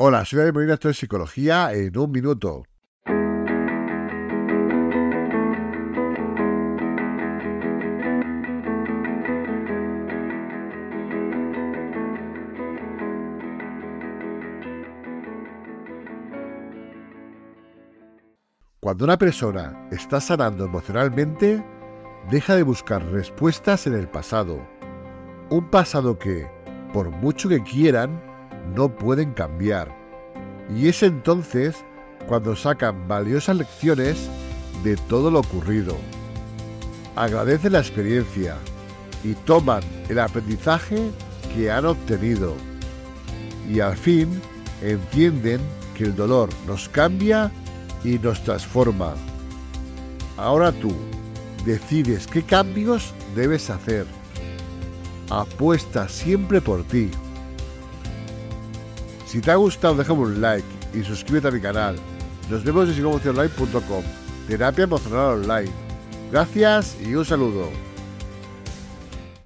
Hola, soy David Molina, esto es Psicología en un minuto. Cuando una persona está sanando emocionalmente, deja de buscar respuestas en el pasado. Un pasado que, por mucho que quieran, no pueden cambiar. Y es entonces cuando sacan valiosas lecciones de todo lo ocurrido. Agradecen la experiencia y toman el aprendizaje que han obtenido. Y al fin entienden que el dolor nos cambia y nos transforma. Ahora tú decides qué cambios debes hacer. Apuesta siempre por ti. Si te ha gustado, déjame un like y suscríbete a mi canal. Nos vemos en psicoemociononline.com. Terapia emocional online. Gracias y un saludo.